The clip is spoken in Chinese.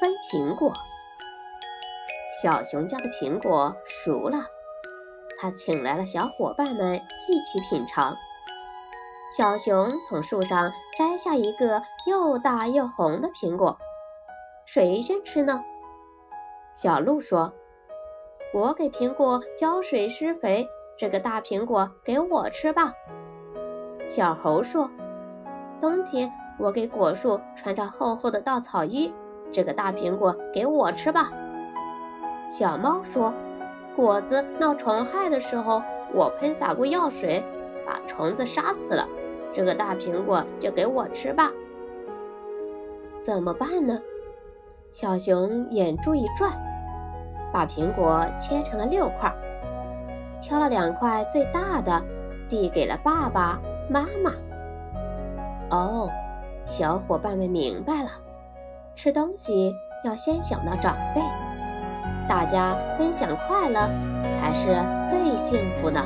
分苹果。小熊家的苹果熟了，他请来了小伙伴们一起品尝。小熊从树上摘下一个又大又红的苹果，谁先吃呢？小鹿说：“我给苹果浇水施肥，这个大苹果给我吃吧。”小猴说：“冬天我给果树穿上厚厚的稻草衣，这个大苹果给我吃吧。”小猫说：“果子闹虫害的时候，我喷洒过药水，把虫子杀死了。”这个大苹果就给我吃吧。怎么办呢？小熊眼珠一转，把苹果切成了六块，挑了两块最大的，递给了爸爸妈妈。哦，小伙伴们明白了，吃东西要先想到长辈，大家分享快乐才是最幸福的。